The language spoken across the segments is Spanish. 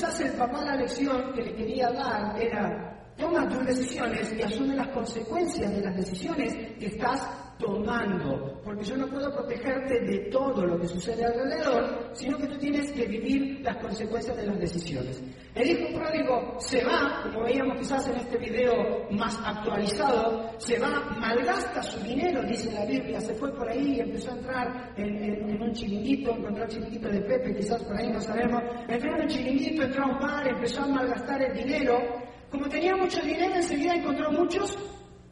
Quizás el papá la lección que le quería dar era, toma tus decisiones y asume las consecuencias de las decisiones que estás tomando. Porque yo no puedo protegerte de todo lo que sucede alrededor, sino que tú tienes que vivir las consecuencias de las decisiones. El hijo pródigo se va, como veíamos quizás en este video más actualizado, se va, malgasta su dinero, dice la Biblia, se fue por ahí y empezó a entrar en, un chiringuito, encontró el chiringuito de Pepe, quizás por ahí no sabemos, entró en un chiringuito, entró a un bar, empezó a malgastar el dinero. Como tenía mucho dinero, enseguida encontró muchos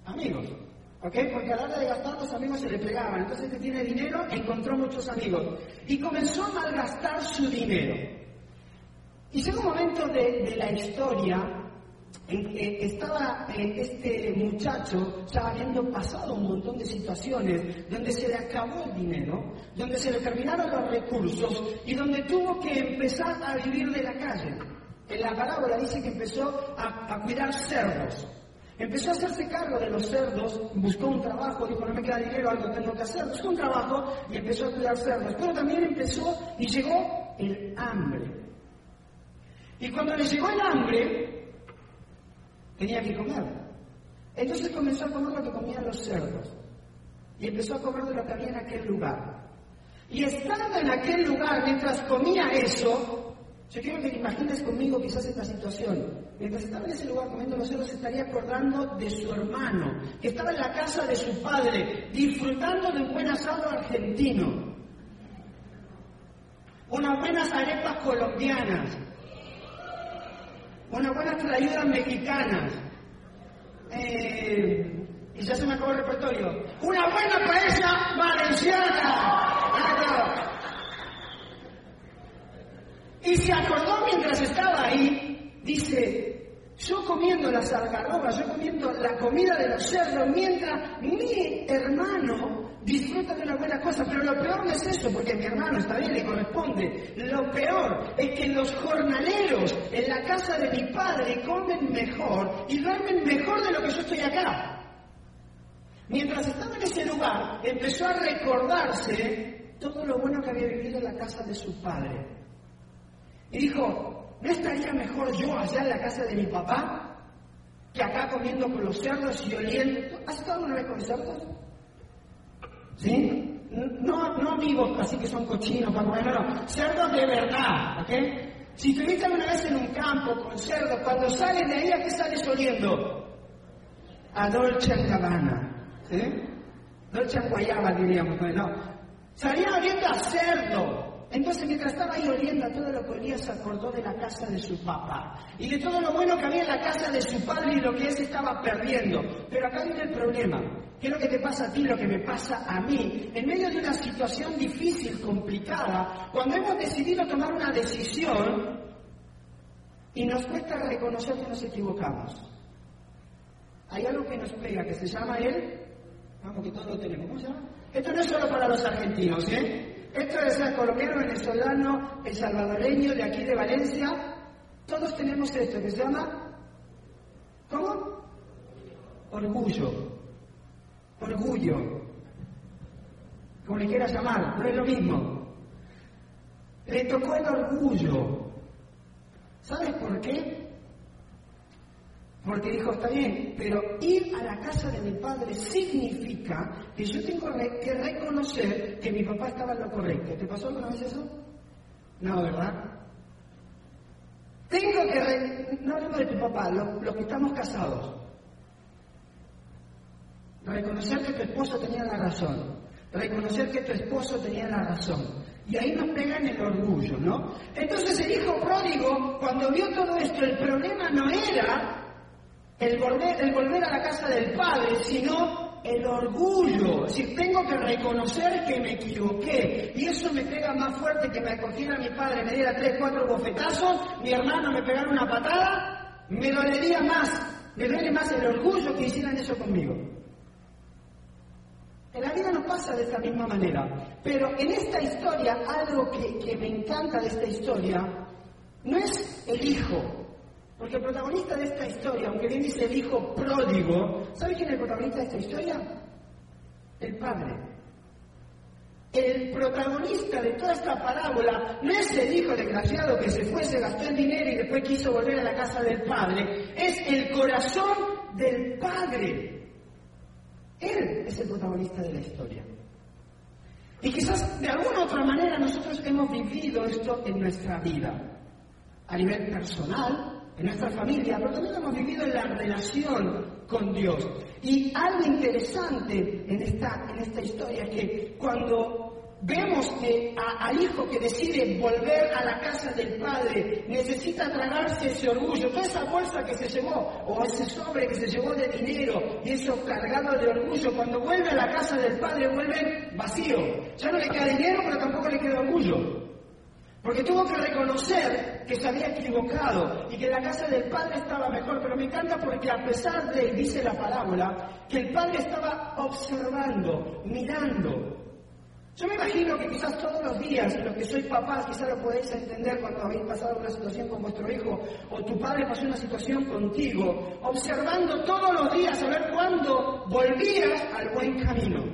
amigos. ¿Ok? Porque a la hora de gastar los amigos se le pegaban. Entonces, este tiene dinero, encontró muchos amigos. Y comenzó a malgastar su dinero. Y llegó un momento de, de la historia en que estaba eh, este muchacho ya habiendo pasado un montón de situaciones donde se le acabó el dinero, donde se le terminaron los recursos y donde tuvo que empezar a vivir de la calle. En la parábola dice que empezó a cuidar cerdos. Empezó a hacerse cargo de los cerdos, buscó un trabajo, dijo, no me queda dinero, algo tengo que hacer. Buscó un trabajo y empezó a cuidar cerdos. Pero también empezó y llegó el hambre. Y cuando le llegó el hambre, tenía que comer. Entonces comenzó a comer lo que comían los cerdos. Y empezó a comer de lo que había en aquel lugar. Y estando en aquel lugar, mientras comía eso, yo quiero que te imagines conmigo quizás esta situación. Mientras estaba en ese lugar comiendo los cerdos, se estaría acordando de su hermano, que estaba en la casa de su padre, disfrutando de un buen asado argentino, unas buenas arepas colombianas, unas buenas trayudas mexicanas. Eh, y ya se me acabó el repertorio. ¡Una buena paella valenciana! Y se acordó mientras estaba ahí, dice, yo comiendo las algarrobas, yo comiendo la comida de los cerdos, mientras mi hermano disfruta de una buena cosa, pero lo peor no es eso, porque mi hermano está bien, le corresponde. Lo peor es que los jornaleros en la casa de mi padre comen mejor y duermen mejor de lo que yo estoy acá. Mientras estaba en ese lugar, empezó a recordarse todo lo bueno que había vivido en la casa de su padre. Y dijo, ¿no estaría mejor yo allá en la casa de mi papá que acá comiendo con los cerdos y oliendo? ¿Has estado una vez con cerdos? ¿Sí? No, no así que son cochinos para no, cerdos de verdad, ¿ok? Si estuviste alguna vez en un campo con cerdos, cuando sales de ahí, ¿a qué sales oliendo? A Dolce Gabbana, ¿sí? Dolce Guayaba diríamos, no. Salía oliendo a cerdo. Entonces, mientras estaba ahí oliendo a todo lo que olía, se acordó de la casa de su papá y de todo lo bueno que había en la casa de su padre y lo que él se estaba perdiendo. Pero acá viene el problema. ¿Qué es lo que te pasa a ti, lo que me pasa a mí? En medio de una situación difícil, complicada, cuando hemos decidido tomar una decisión y nos cuesta reconocer que nos equivocamos. Hay algo que nos pega, que se llama el... Vamos, que todos lo tenemos. ¿Cómo se llama? Esto no es solo para los argentinos, ¿eh? Esto es el colombiano, venezolano, el salvadoreño, de aquí de Valencia. Todos tenemos esto que se llama. ¿Cómo? Orgullo. Orgullo. Como le quieras llamar, no es lo mismo. Le tocó el orgullo. ¿Sabes por qué? Porque dijo, está bien, pero ir a la casa de mi padre significa que yo tengo re- que reconocer que mi papá estaba en lo correcto. ¿Te pasó alguna vez eso? No, ¿verdad? Tengo que... No hablemos de tu papá, los que estamos casados. Reconocer que tu esposo tenía la razón. Reconocer que tu esposo tenía la razón. Y ahí nos pegan el orgullo, ¿no? Entonces el hijo pródigo, cuando vio todo esto, el problema no era el volver, el volver a la casa del padre, sino el orgullo. Decir, tengo que reconocer que me equivoqué. Y eso me pega más fuerte que me acogiera mi padre, me diera tres, cuatro bofetazos, mi hermano me pegara una patada, me dolería más, me duele más el orgullo que hicieran eso conmigo. En la vida no pasa de esta misma manera, pero en esta historia, algo que, me encanta de esta historia, no es el hijo, porque el protagonista de esta historia, aunque bien dice el hijo pródigo, ¿sabe quién es el protagonista de esta historia? El padre. El protagonista de toda esta parábola no es el hijo desgraciado que se fue, se gastó el dinero y después quiso volver a la casa del padre, es el corazón del padre. Él es el protagonista de la historia. Y quizás de alguna otra manera nosotros hemos vivido esto en nuestra vida, a nivel personal, en nuestra familia, pero hemos vivido en la relación con Dios. Y algo interesante en esta, en esta historia es que cuando Vemos que al hijo que decide volver a la casa del padre necesita tragarse ese orgullo, toda esa bolsa que se llevó o ese sobre que se llevó de dinero y eso cargado de orgullo, cuando vuelve a la casa del padre vuelve vacío. Ya no le queda dinero, pero tampoco le queda orgullo. Porque tuvo que reconocer que se había equivocado y que la casa del padre estaba mejor. Pero me encanta porque a pesar de, dice la parábola, que el padre estaba observando, mirando, yo me imagino que quizás todos los días, los que sois papás, quizás lo podéis entender cuando habéis pasado una situación con vuestro hijo o tu padre pasó una situación contigo, observando todos los días a ver cuándo volvías al buen camino.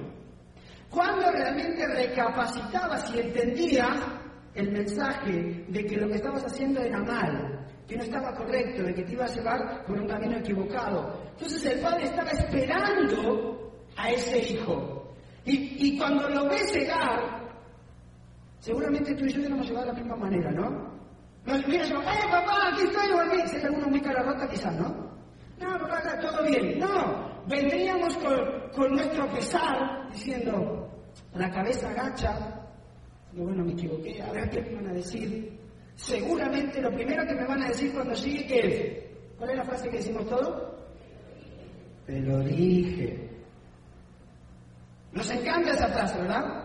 Cuándo realmente recapacitabas y entendías el mensaje de que lo que estabas haciendo era mal, que no estaba correcto, de que te iba a llevar por un camino equivocado. Entonces el padre estaba esperando a ese hijo. Y, cuando lo ves llegar, seguramente tú y yo no hemos llegado de la misma manera, ¿no? Nos mira yo, ¡eh, papá, aquí estoy, volví! Si es alguno muy cara rota, quizás, ¿no? No, papá, está todo bien. No, vendríamos con, con nuestro pesar, diciendo, la cabeza agacha, y bueno, me equivoqué, a ver qué me van a decir. Seguramente lo primero que me van a decir cuando sigue, ¿qué es? ¿Cuál es la frase que decimos todos? Te lo dije. Nos encanta esa frase, ¿verdad?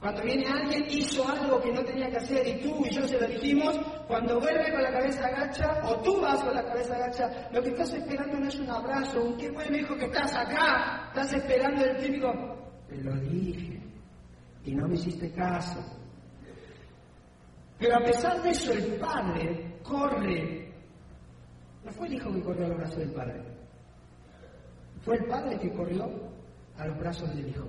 Cuando viene alguien, hizo algo que no tenía que hacer y tú y yo se lo dijimos, cuando vuelve con la cabeza agacha o tú vas con la cabeza agacha, lo que estás esperando no es un abrazo, un qué bueno hijo que estás acá, estás esperando el típico, te lo dije y no me hiciste caso. Pero a pesar de eso, el padre corre. No fue el hijo que corrió al brazo del padre, fue el padre que corrió a los brazos del hijo.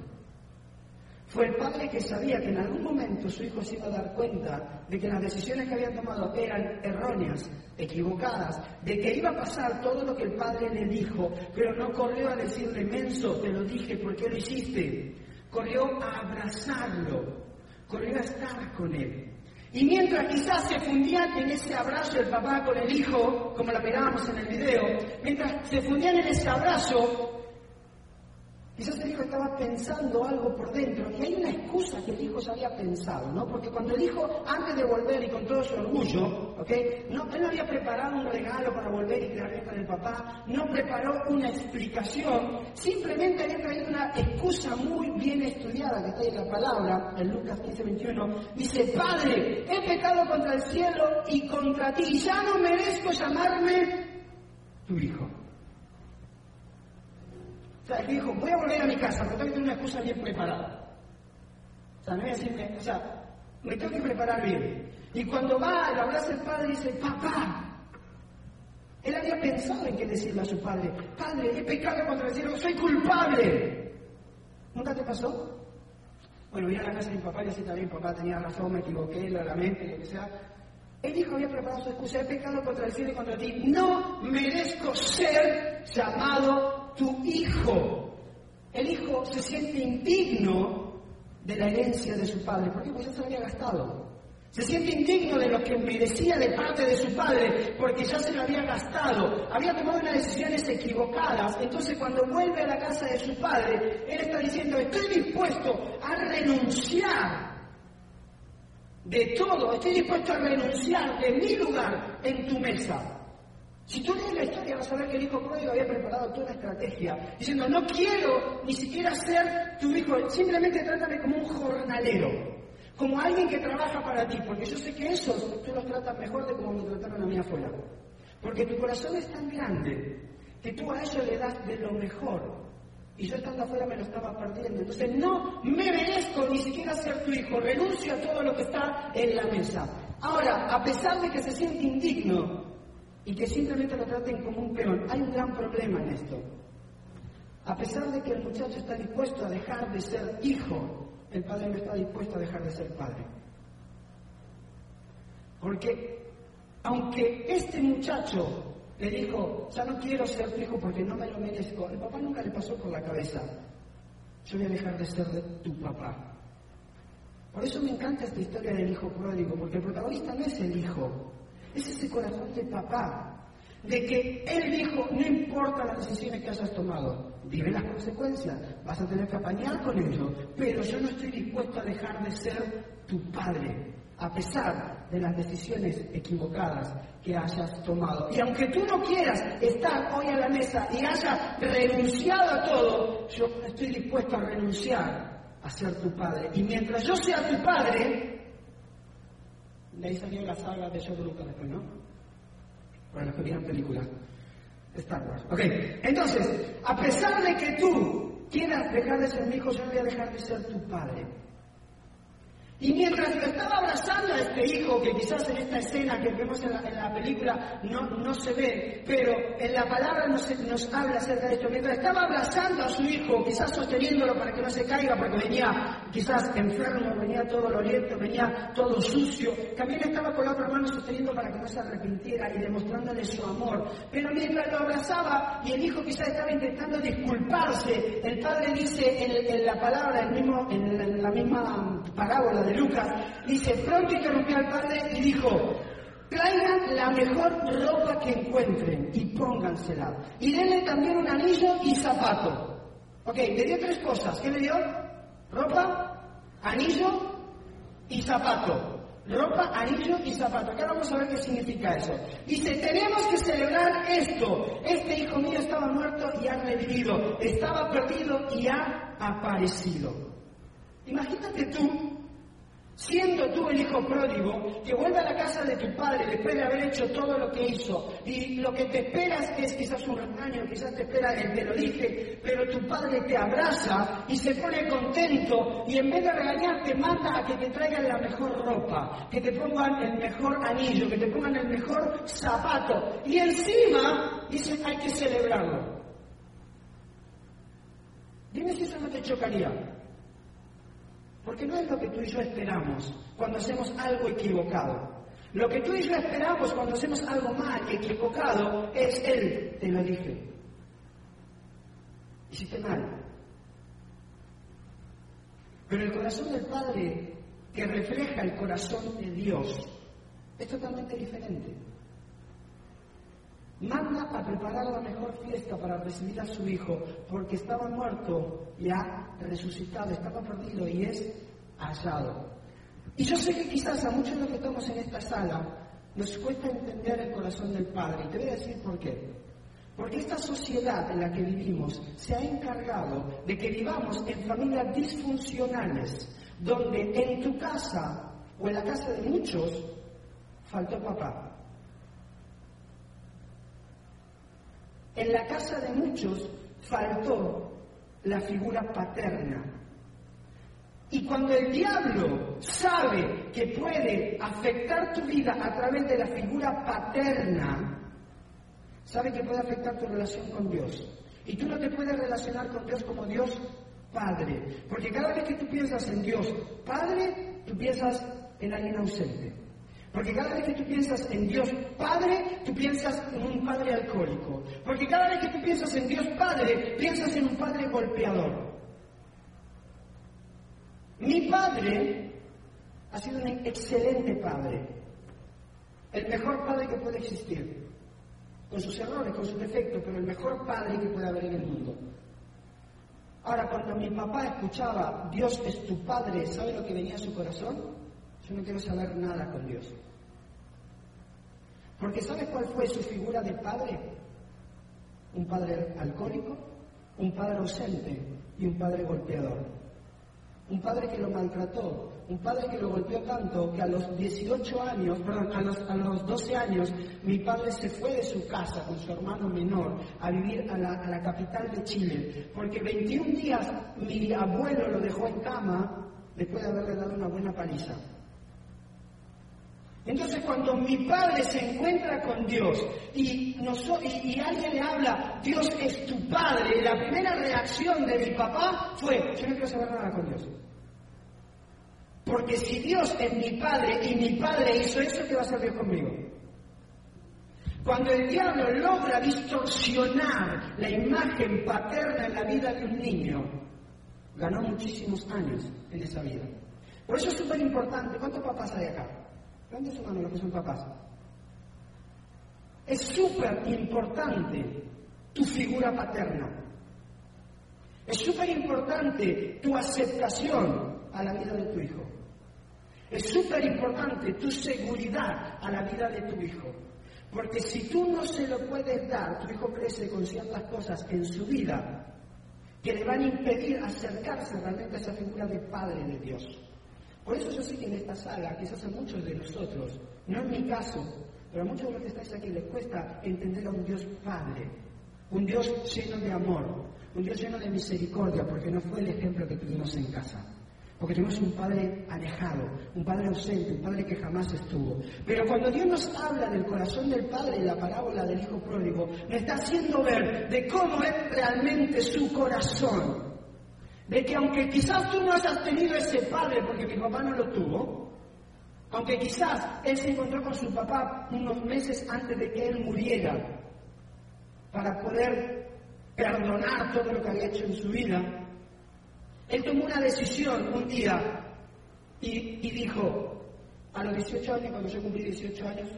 Fue el padre que sabía que en algún momento su hijo se iba a dar cuenta de que las decisiones que habían tomado eran erróneas, equivocadas, de que iba a pasar todo lo que el padre le dijo, pero no corrió a decirle, menso, te lo dije, ¿por qué lo hiciste? Corrió a abrazarlo, corrió a estar con él. Y mientras quizás se fundían en ese abrazo el papá con el hijo, como la mirábamos en el video, mientras se fundían en ese abrazo, Quizás el hijo estaba pensando algo por dentro y hay una excusa que el hijo se había pensado, ¿no? Porque cuando el hijo, antes de volver y con todo su orgullo, ¿ok? No, él no había preparado un regalo para volver y quedarse con el papá, no preparó una explicación, simplemente había traído una excusa muy bien estudiada que está en la palabra, en Lucas 15, 21, dice, Padre, he pecado contra el cielo y contra ti, ya no merezco llamarme tu hijo. Sea, él dijo, voy a volver a mi casa, pero tengo que tener una excusa bien preparada. O sea, no voy a decirme, o sea, me tengo que preparar bien. Y cuando va, le abraza el padre y dice, papá. Él había pensado en qué decirle a su padre, padre, he pecado contra el cielo, soy culpable. ¿Nunca te pasó? Bueno, voy a la casa de mi papá y decía también, papá tenía razón, me equivoqué, la mente, lo que sea. Él dijo, había preparado su excusa, he pecado contra el cielo y contra ti. No merezco ser llamado tu hijo. El hijo se siente indigno de la herencia de su padre. ¿Por qué? Porque ya se lo había gastado. Se siente indigno de lo que merecía de parte de su padre porque ya se lo había gastado, había tomado unas decisiones equivocadas. Entonces cuando vuelve a la casa de su padre, él está diciendo, estoy dispuesto a renunciar de todo, estoy dispuesto a renunciar de mi lugar en tu mesa. Si tú lees la historia vas a ver que el hijo pródigo había preparado toda una estrategia, diciendo, no quiero ni siquiera ser tu hijo, simplemente trátame como un jornalero como alguien que trabaja para ti, porque yo sé que esos tú los tratas mejor de como me trataron a mí afuera. Porque tu corazón es tan grande que tú a ellos le das de lo mejor. Y yo estando afuera me lo estaba perdiendo. Entonces no me merezco ni siquiera ser tu hijo. Renuncio a todo lo que está en la mesa. Ahora, a pesar de que se siente indigno y que simplemente lo traten como un peón, hay un gran problema en esto. A pesar de que el muchacho está dispuesto a dejar de ser hijo el padre no está dispuesto a dejar de ser padre. Porque aunque este muchacho le dijo, ya no quiero ser tu hijo porque no me lo merezco, el papá nunca le pasó por la cabeza, yo voy a dejar de ser tu papá. Por eso me encanta esta historia del hijo pródigo, porque el protagonista no es el hijo, es ese corazón de papá de que Él dijo, no importa las decisiones que hayas tomado, vive las consecuencias, vas a tener que apañar con ello, pero yo no estoy dispuesto a dejar de ser tu padre, a pesar de las decisiones equivocadas que hayas tomado. Y aunque tú no quieras estar hoy a la mesa y hayas renunciado a todo, yo estoy dispuesto a renunciar a ser tu padre. Y mientras yo sea tu padre, de ahí salió la saga de George después, ¿no? para los que vieron películas Star Wars. Ok, entonces, a pesar de que tú quieras dejar de ser mi hijo, yo voy a dejar de ser tu padre. Y mientras lo estaba abrazando a este hijo, que quizás en esta escena que vemos en la, película no, no, se ve, pero en la palabra nos, nos, habla acerca de esto, mientras estaba abrazando a su hijo, quizás sosteniéndolo para que no se caiga, porque venía quizás enfermo, venía todo loriento, venía todo sucio, también estaba con la otra mano sosteniendo para que no se arrepintiera y demostrándole su amor. Pero mientras lo abrazaba y el hijo quizás estaba intentando disculparse, el padre dice en, la palabra, en, mismo, en la misma parábola de Lucas, dice, pronto interrumpió al padre y dijo, traigan la mejor ropa que encuentren y póngansela. Y denle también un anillo y zapato. Ok, le dio tres cosas. ¿Qué le dio? Ropa, anillo y zapato. Ropa, anillo y zapato. Acá vamos a ver qué significa eso. Dice, tenemos que celebrar esto. Este hijo mío estaba muerto y ha revivido. Estaba perdido y ha aparecido. Imagínate tú Siendo tú el hijo pródigo, que vuelve a la casa de tu padre después de haber hecho todo lo que hizo, y lo que te esperas es quizás un regaño, quizás te espera el te lo dije, pero tu padre te abraza y se pone contento, y en vez de regañar te manda a que te traigan la mejor ropa, que te pongan el mejor anillo, que te pongan el mejor zapato, y encima dice hay que celebrarlo. Dime si eso no te chocaría. Porque no es lo que tú y yo esperamos cuando hacemos algo equivocado. Lo que tú y yo esperamos cuando hacemos algo mal, equivocado, es Él, te lo dije. Hiciste mal. Pero el corazón del Padre, que refleja el corazón de Dios, es totalmente diferente. Manda a preparar la mejor fiesta para recibir a su hijo, porque estaba muerto y ha resucitado, estaba perdido y es hallado. Y yo sé que quizás a muchos de los que estamos en esta sala nos cuesta entender el corazón del Padre. Y te voy a decir por qué. Porque esta sociedad en la que vivimos se ha encargado de que vivamos en familias disfuncionales, donde en tu casa o en la casa de muchos faltó papá, En la casa de muchos faltó la figura paterna. Y cuando el diablo sabe que puede afectar tu vida a través de la figura paterna, sabe que puede afectar tu relación con Dios. Y tú no te puedes relacionar con Dios como Dios Padre. Porque cada vez que tú piensas en Dios Padre, tú piensas en alguien ausente. Porque cada vez que tú piensas en Dios Padre, tú piensas en un Padre alcohólico. Porque cada vez que tú piensas en Dios Padre, piensas en un Padre golpeador. Mi Padre ha sido un excelente padre, el mejor padre que puede existir, con sus errores, con sus defectos, pero el mejor padre que puede haber en el mundo. Ahora, cuando mi papá escuchaba, Dios es tu padre, ¿sabe lo que venía a su corazón? No quiero saber nada con Dios. Porque ¿sabe cuál fue su figura de padre? Un padre alcohólico, un padre ausente y un padre golpeador. Un padre que lo maltrató, un padre que lo golpeó tanto que a los 18 años, perdón, a los, a los 12 años, mi padre se fue de su casa con su hermano menor a vivir a la, a la capital de Chile, porque 21 días mi abuelo lo dejó en cama después de haberle dado una buena paliza. Entonces cuando mi padre se encuentra con Dios y, alguien le habla, Dios es tu padre, la primera reacción de mi papá fue, yo no quiero saber nada con Dios. Porque si Dios es mi padre y mi padre hizo eso, ¿qué va a hacer Dios conmigo? Cuando el diablo logra distorsionar la imagen paterna en la vida de un niño, ganó muchísimos años en esa vida. Por eso es súper importante. ¿Cuántos papás hay acá? ¿Cuántos son los que son papás? Es súper importante tu figura paterna. Es súper importante tu aceptación a la vida de tu hijo. Es súper importante tu seguridad a la vida de tu hijo. Porque si tú no se lo puedes dar, tu hijo crece con ciertas cosas en su vida que le van a impedir acercarse realmente a esa figura de Padre de Dios. Por eso yo sé que en esta sala, quizás a muchos de nosotros, no es mi caso, pero a muchos de los que estáis aquí les cuesta entender a un Dios Padre, un Dios lleno de amor, un Dios lleno de misericordia, porque no fue el ejemplo que tuvimos en casa. Porque tenemos un padre alejado, un padre ausente, un padre que jamás estuvo. Pero cuando Dios nos habla del corazón del padre y la parábola del hijo pródigo, nos está haciendo ver de cómo es realmente su corazón. De que aunque quizás tú no hayas tenido ese padre, porque mi papá no lo tuvo, aunque quizás él se encontró con su papá unos meses antes de que él muriera, para poder perdonar todo lo que había hecho en su vida, él tomó una decisión un día y, dijo, a los 18 años, cuando yo cumplí 18 años,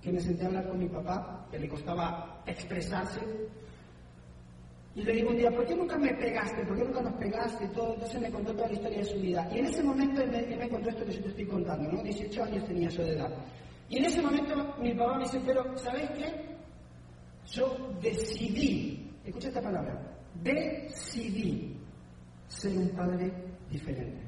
que me senté a hablar con mi papá, que le costaba expresarse, y le digo un día, ¿por qué nunca me pegaste? ¿Por qué nunca nos pegaste? Todo, entonces me contó toda la historia de su vida. Y en ese momento él me, contó esto que yo te estoy contando, ¿no? 18 años tenía su edad. Y en ese momento mi papá me dice, pero ¿sabes qué? Yo decidí, escucha esta palabra, decidí ser un padre diferente.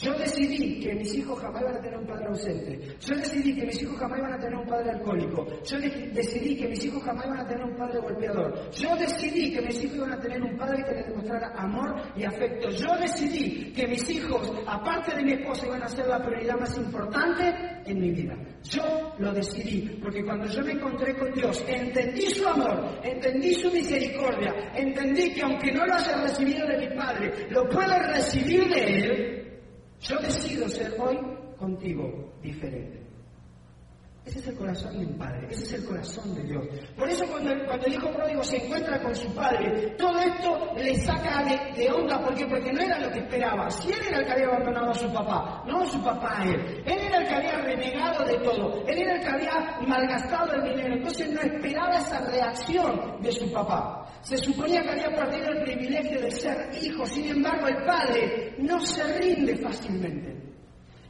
Yo decidí que mis hijos jamás iban a tener un padre ausente. Yo decidí que mis hijos jamás iban a tener un padre alcohólico. Yo decidí que mis hijos jamás iban a tener un padre golpeador. Yo decidí que mis hijos iban a tener un padre que les demostrara amor y afecto. Yo decidí que mis hijos, aparte de mi esposa, iban a ser la prioridad más importante en mi vida. Yo lo decidí, porque cuando yo me encontré con Dios, entendí su amor, entendí su misericordia, entendí que aunque no lo haya recibido de mi Padre, lo puedo recibir de Él, yo decido ser hoy contigo diferente. Ese es el corazón de un padre, ese es el corazón de Dios. Por eso cuando, cuando el hijo pródigo se encuentra con su padre, todo esto le saca de, onda. ¿Por qué? Porque no era lo que esperaba. Si él era el que había abandonado a su papá, no su papá a él. Él era el que había renegado de todo. Él era el que había malgastado el dinero. Entonces no esperaba esa reacción de su papá. Se suponía que había perdido el privilegio de ser hijo. Sin embargo, el padre no se rinde fácilmente.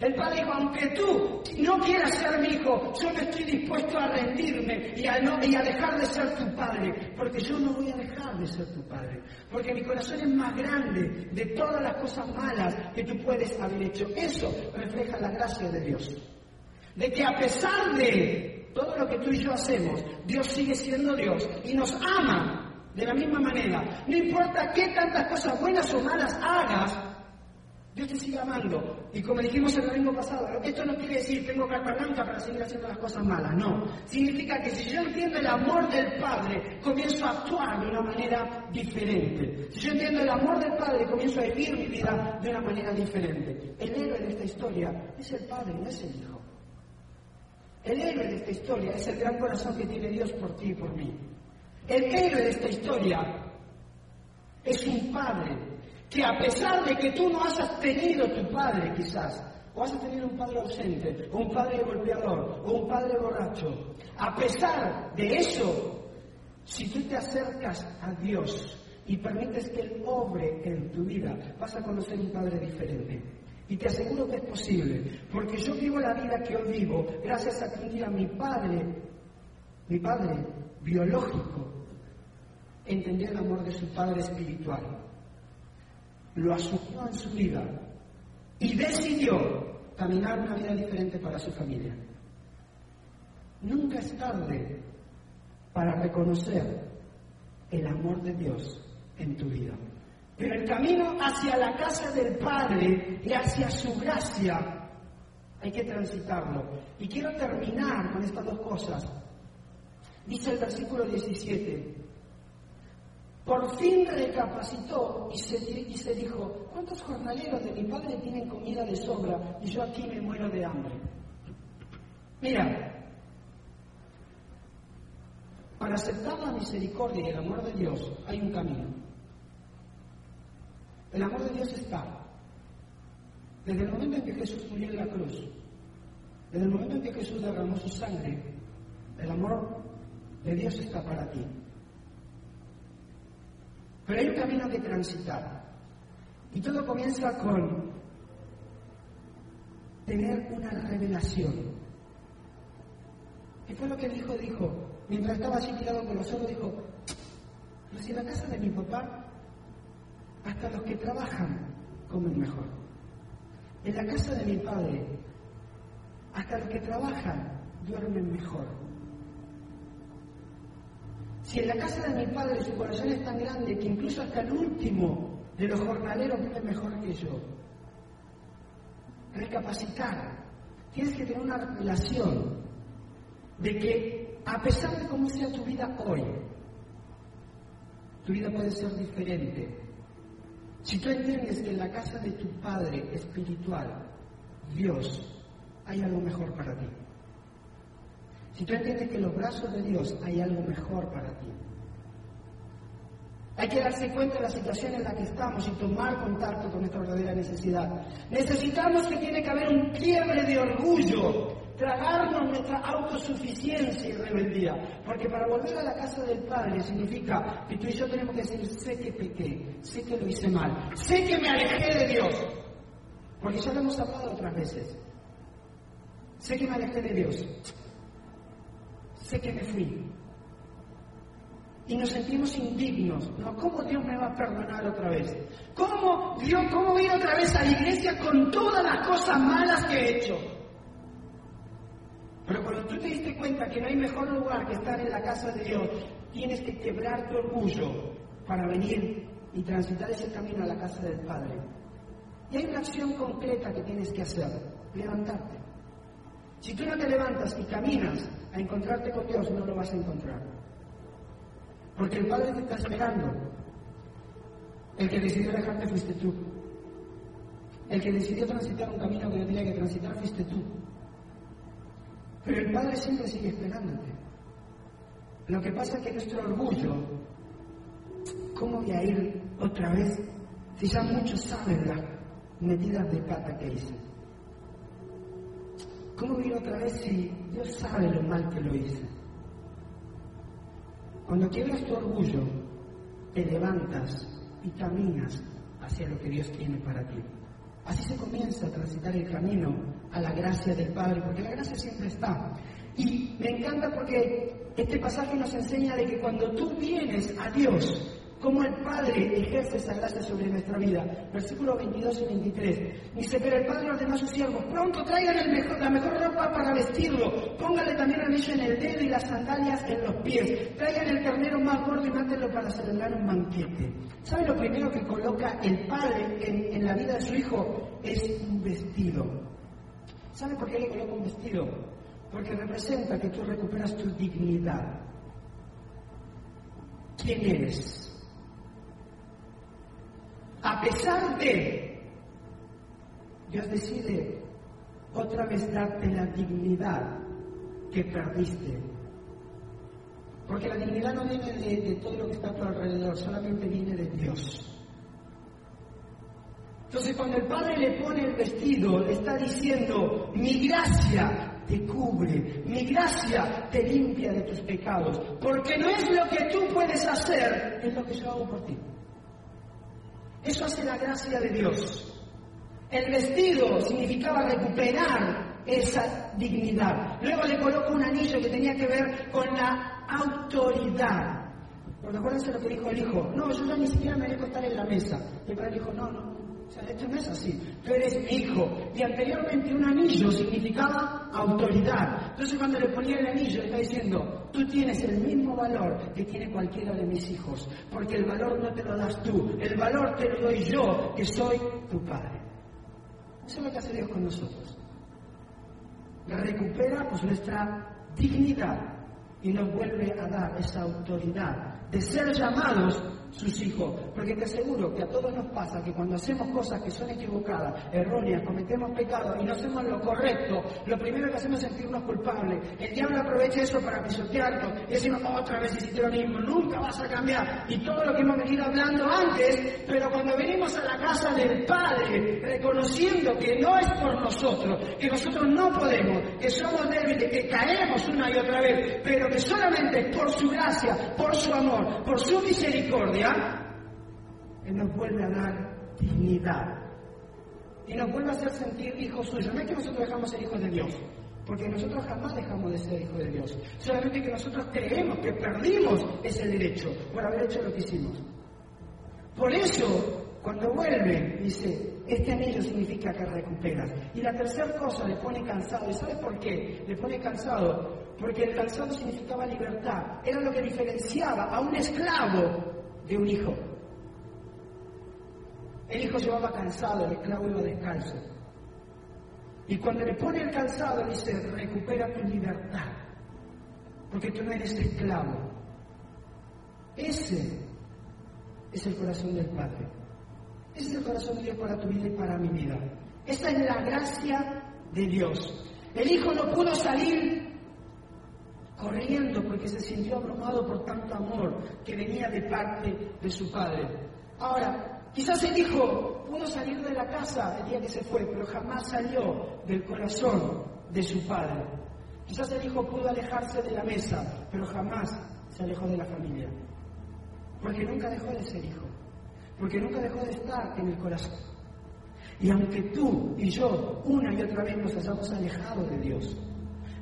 El padre dijo, aunque tú no quieras ser mi hijo, yo no estoy dispuesto a rendirme y a, y a dejar de ser tu padre, porque yo no voy a dejar de ser tu padre, porque mi corazón es más grande de todas las cosas malas que tú puedes haber hecho. Eso refleja la gracia de Dios. De que a pesar de todo lo que tú y yo hacemos, Dios sigue siendo Dios y nos ama de la misma manera. No importa qué tantas cosas buenas o malas hagas, Dios te sigue amando. Y como dijimos el domingo pasado, esto no quiere decir tengo carta blanca para seguir haciendo las cosas malas, no. Significa que si yo entiendo el amor del Padre, comienzo a actuar de una manera diferente. Si yo entiendo el amor del Padre, comienzo a vivir mi vida de una manera diferente. El héroe de esta historia es el Padre, no es el Hijo. El héroe de esta historia es el gran corazón que tiene Dios por ti y por mí. El héroe de esta historia es un Padre que a pesar de que tú no hayas tenido tu padre quizás, o a tener un padre ausente, o un padre golpeador, o un padre borracho. A pesar de eso, si tú te acercas a Dios y permites que Él obre en tu vida, vas a conocer un padre diferente. Y te aseguro que es posible, porque yo vivo la vida que hoy vivo gracias a que un día mi padre, mi padre biológico, entendió el amor de su padre espiritual, lo asumió en su vida y decidió caminar una vida diferente para su familia. Nunca es tarde para reconocer el amor de Dios en tu vida. Pero el camino hacia la casa del Padre y hacia su gracia hay que transitarlo. Y quiero terminar con estas dos cosas. Dice el versículo 17, por fin recapacitó y se, dijo, ¿cuántos jornaleros de mi padre tienen comida de sobra y yo aquí me muero de hambre? Mira, para aceptar la misericordia y el amor de Dios hay un camino. El amor de Dios está desde el momento en que Jesús murió en la cruz, desde el momento en que Jesús derramó su sangre, el amor de Dios está para ti. Pero hay un camino que transitar. Y todo comienza con tener una revelación. ¿Qué fue lo que dijo? Dijo, mientras estaba así tirado con los ojos, dijo, pero si en la casa de mi papá hasta los que trabajan comen mejor. En la casa de mi padre, hasta los que trabajan duermen mejor. Si en la casa de mi padre su corazón es tan grande que incluso hasta el último de los jornaleros vive mejor que yo, recapacitar. Tienes que tener una relación de que a pesar de cómo sea tu vida hoy, tu vida puede ser diferente si tú entiendes que en la casa de tu Padre espiritual, Dios, hay algo mejor para ti. Si tú entiendes que en los brazos de Dios hay algo mejor para ti. Hay que darse cuenta de la situación en la que estamos y tomar contacto con nuestra verdadera necesidad. Necesitamos que tiene que haber un quiebre de orgullo tragarnos nuestra autosuficiencia y rebeldía. Porque para volver a la casa del Padre significa que tú y yo tenemos que decir, sé que pequé, sé que lo hice mal, sé que me alejé de Dios. Porque ya lo hemos hablado otras veces. Sé que me alejé de Dios. Sé que me fui. Y nos sentimos indignos. ¿no? ¿Cómo Dios me va a perdonar otra vez? ¿Cómo Dios, cómo voy otra vez a la iglesia con todas las cosas malas que he hecho? Pero cuando tú te diste cuenta que no hay mejor lugar que estar en la casa de Dios, tienes que quebrar tu orgullo para venir y transitar ese camino a la casa del Padre. Y hay una acción concreta que tienes que hacer, levantarte. Si tú no te levantas y caminas a encontrarte con Dios, no lo vas a encontrar. Porque el Padre te está esperando. El que decidió dejarte fuiste tú. El que decidió transitar un camino que no tenía que transitar fuiste tú. Pero el Padre siempre sigue esperándote. Lo que pasa es que nuestro orgullo, ¿cómo voy a ir otra vez si ya muchos saben las metidas de pata que hice? ¿Cómo ir otra vez si Dios sabe lo mal que lo hice? Cuando quiebras tu orgullo, te levantas y caminas hacia lo que Dios tiene para ti. Así se comienza a transitar el camino a la gracia del Padre, porque la gracia siempre está. Y me encanta porque este pasaje nos enseña de que cuando tú vienes a Dios, como el Padre ejerce esa gracia sobre nuestra vida. Versículos 22 y 23. Dice, pero el Padre ordena a sus siervos, pronto traigan el mejor, la mejor ropa para vestirlo, póngale también anillo en el dedo y las sandalias en los pies, traigan el carnero más gordo y mátenlo para celebrar un banquete. ¿Sabe lo primero que coloca el Padre en, en la vida de su Hijo? Es un vestido. ¿Sabe por qué le coloca un vestido? Porque representa que tú recuperas tu dignidad. ¿Quién eres? A pesar de, Dios decide otra vez darte la dignidad que perdiste. Porque la dignidad no viene de, todo lo que está a tu alrededor, solamente viene de Dios. Entonces cuando el Padre le pone el vestido, le está diciendo, mi gracia te cubre, mi gracia te limpia de tus pecados, porque no es lo que tú puedes hacer, es lo que yo hago por ti. Eso hace la gracia de Dios. El vestido significaba recuperar esa dignidad. Luego le colocó un anillo que tenía que ver con la autoridad. Porque acuérdense lo que dijo el hijo. No, yo ya ni siquiera me dejo estar en la mesa. Y el padre dijo, no, no, o sea, esto no es así. Tú eres hijo. Y anteriormente un anillo significaba autoridad. Entonces cuando le ponía el anillo, está diciendo, tú tienes el mismo valor que tiene cualquiera de mis hijos. Porque el valor no te lo das tú. El valor te lo doy yo, que soy tu padre. Eso es lo que hace Dios con nosotros. Recupera pues nuestra dignidad y nos vuelve a dar esa autoridad de ser llamados sus hijos. Porque te aseguro que a todos nos pasa que cuando hacemos cosas que son equivocadas, erróneas, cometemos pecados y no hacemos lo correcto, lo primero que hacemos es sentirnos culpables. El diablo aprovecha eso para pisotearnos y decimos otra vez hiciste lo mismo, nunca vas a cambiar. Y todo lo que hemos venido hablando antes, pero cuando venimos a la casa del Padre, reconociendo que no es por nosotros, que nosotros no podemos, que somos débiles, que caemos una y otra vez, pero que solamente por su gracia, por su amor, por su misericordia, él nos vuelve a dar dignidad y nos vuelve a hacer sentir hijos suyos. No es que nosotros dejamos ser hijos de Dios, porque nosotros jamás dejamos de ser hijos de Dios. Solamente que nosotros creemos que perdimos ese derecho por haber hecho lo que hicimos. Por eso, cuando vuelve, dice, este anillo significa que recuperas. Y la tercera cosa le pone cansado. ¿Y sabe por qué? Le pone cansado porque el cansado significaba libertad. Era lo que diferenciaba a un esclavo de un hijo. El hijo llevaba cansado, el esclavo iba descalzo. Y cuando le pone el calzado dice, recupera tu libertad, porque tú no eres esclavo. Ese es el corazón del Padre. Ese es el corazón de Dios para tu vida y para mi vida. Esta es la gracia de Dios. El hijo no pudo salir corriendo porque se sintió abrumado por tanto amor que venía de parte de su padre. Ahora, quizás el hijo pudo salir de la casa el día que se fue, pero jamás salió del corazón de su padre. Quizás el hijo pudo alejarse de la mesa, pero jamás se alejó de la familia. Porque nunca dejó de ser hijo. Porque nunca dejó de estar en el corazón. Y aunque tú y yo una y otra vez nos hayamos alejado de Dios,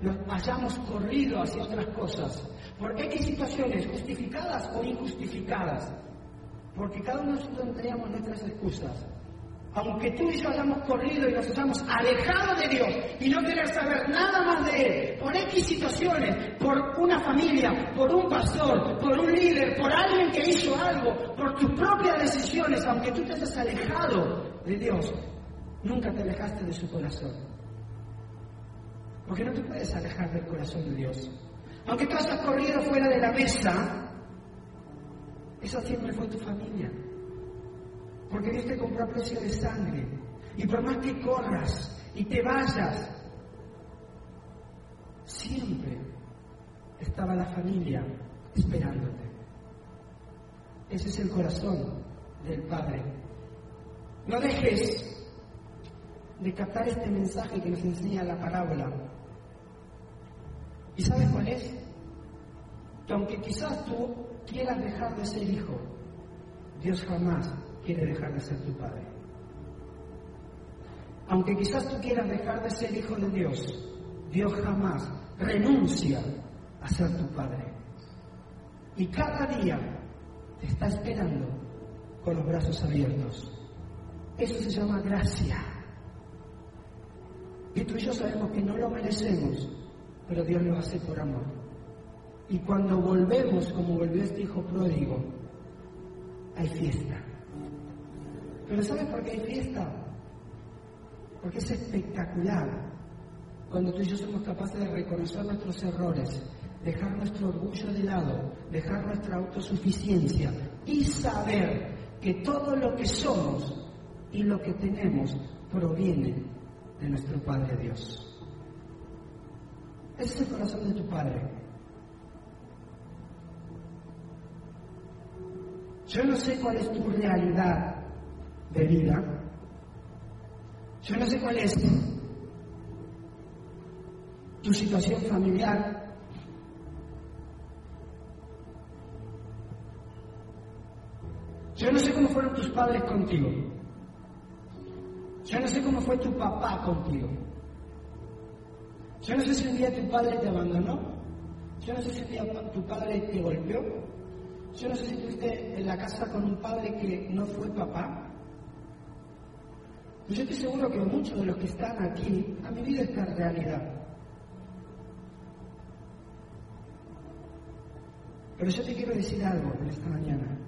nos hayamos corrido hacia otras cosas, por X situaciones justificadas o injustificadas, porque cada uno de nosotros tendríamos nuestras excusas. Aunque tú y yo hayamos corrido y nos hayamos alejado de Dios y no querer saber nada más de Él, por X situaciones, por una familia, por un pastor, por un líder, por alguien que hizo algo, por tus propias decisiones, aunque tú te hayas alejado de Dios, nunca te alejaste de su corazón. Porque no te puedes alejar del corazón de Dios. Aunque tú hayas corrido fuera de la mesa, esa siempre fue tu familia. Porque Dios te compró a precio de sangre. Y por más que corras y te vayas, siempre estaba la familia esperándote. Ese es el corazón del Padre. No dejes de captar este mensaje que nos enseña la parábola ¿Y sabes cuál es? Que aunque quizás tú quieras dejar de ser hijo, Dios jamás quiere dejar de ser tu padre. Aunque quizás tú quieras dejar de ser hijo de Dios, Dios jamás renuncia a ser tu padre. Y cada día te está esperando con los brazos abiertos. Eso se llama gracia. Y tú y yo sabemos que no lo merecemos, pero Dios lo hace por amor. Y cuando volvemos, como volvió este hijo pródigo, hay fiesta. Pero ¿sabes por qué hay fiesta? Porque es espectacular cuando tú y yo somos capaces de reconocer nuestros errores, dejar nuestro orgullo de lado, dejar nuestra autosuficiencia y saber que todo lo que somos y lo que tenemos proviene de nuestro Padre Dios. Ese es el corazón de tu Padre. Yo no sé cuál es tu realidad de vida, Yo no sé cuál es tu situación familiar. Yo no sé cómo fueron tus padres contigo. Yo no sé cómo fue tu papá contigo. Yo no sé si un día tu padre te abandonó. Yo no sé si un día tu padre te golpeó. Yo no sé si estuviste en la casa con un padre que no fue papá. Yo estoy seguro que muchos de los que están aquí han vivido esta realidad. Pero yo te quiero decir algo en esta mañana.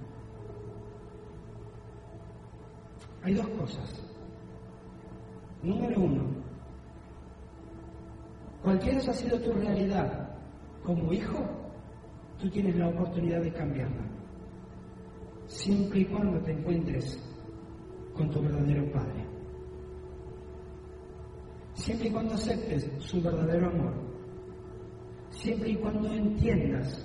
Hay dos cosas. Número uno, cualquiera haya sido tu realidad como hijo, tú tienes la oportunidad de cambiarla. Siempre y cuando te encuentres con tu verdadero Padre. Siempre y cuando aceptes su verdadero amor. Siempre y cuando entiendas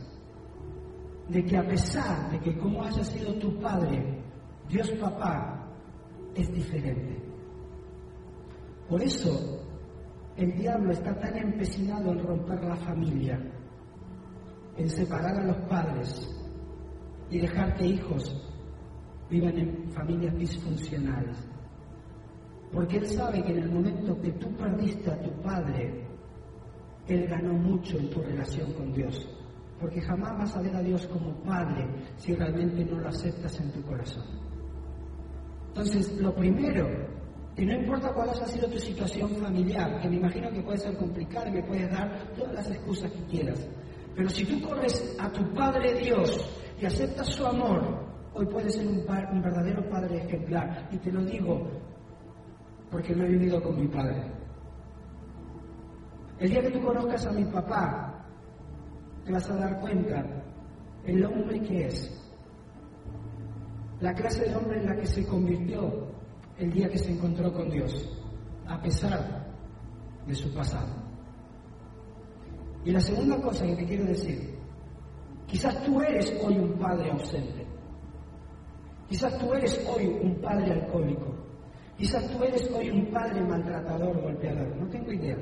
de que a pesar de que como haya sido tu Padre, Dios Papá es diferente. Por eso el diablo está tan empecinado en romper la familia, en separar a los padres y dejar que hijos vivan en familias disfuncionales. Porque él sabe que en el momento que tú perdiste a tu padre, él ganó mucho en tu relación con Dios. Porque jamás vas a ver a Dios como padre si realmente no lo aceptas en tu corazón. Entonces, lo primero y no importa cuál haya sido tu situación familiar, que me imagino que puede ser complicada y me puedes dar todas las excusas que quieras. Pero si tú corres a tu Padre Dios y aceptas su amor, hoy puedes ser un, un verdadero Padre ejemplar. Y te lo digo porque lo he vivido con mi Padre. El día que tú conozcas a mi papá, te vas a dar cuenta el hombre que es, la clase de hombre en la que se convirtió el día que se encontró con Dios, a pesar de su pasado. Y la segunda cosa que te quiero decir, quizás tú eres hoy un padre ausente, quizás tú eres hoy un padre alcohólico, quizás tú eres hoy un padre maltratador, golpeador, no tengo idea.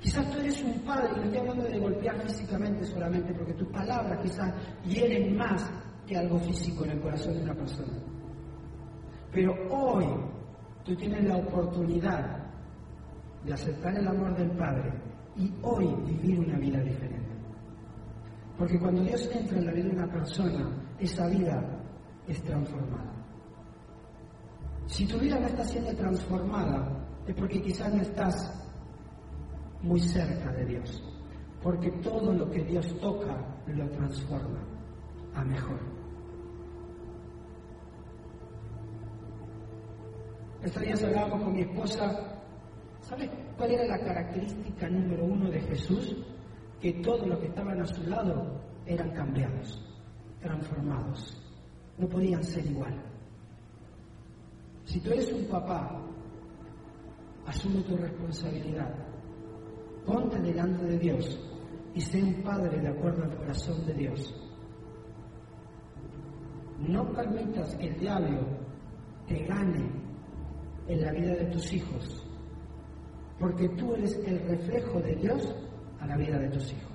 Quizás tú eres un padre, y no estoy hablando de golpear físicamente solamente, porque tus palabras quizás hieren más que algo físico en el corazón de una persona. Pero hoy Tú tienes la oportunidad de aceptar el amor del Padre y hoy vivir una vida diferente. Porque cuando Dios entra en la vida de una persona, esa vida es transformada. Si tu vida no está siendo transformada, es porque quizás no estás muy cerca de Dios. Porque todo lo que Dios toca lo transforma a mejor. Estos días hablábamos con mi esposa, ¿sabes cuál era la característica número uno de Jesús? Que todos los que estaban a su lado eran cambiados, transformados, no podían ser igual. Si tú eres un papá, asume tu responsabilidad, ponte delante de Dios y sé un padre de acuerdo al corazón de Dios. No permitas que el diablo te gane en la vida de tus hijos, porque tú eres el reflejo de Dios a la vida de tus hijos.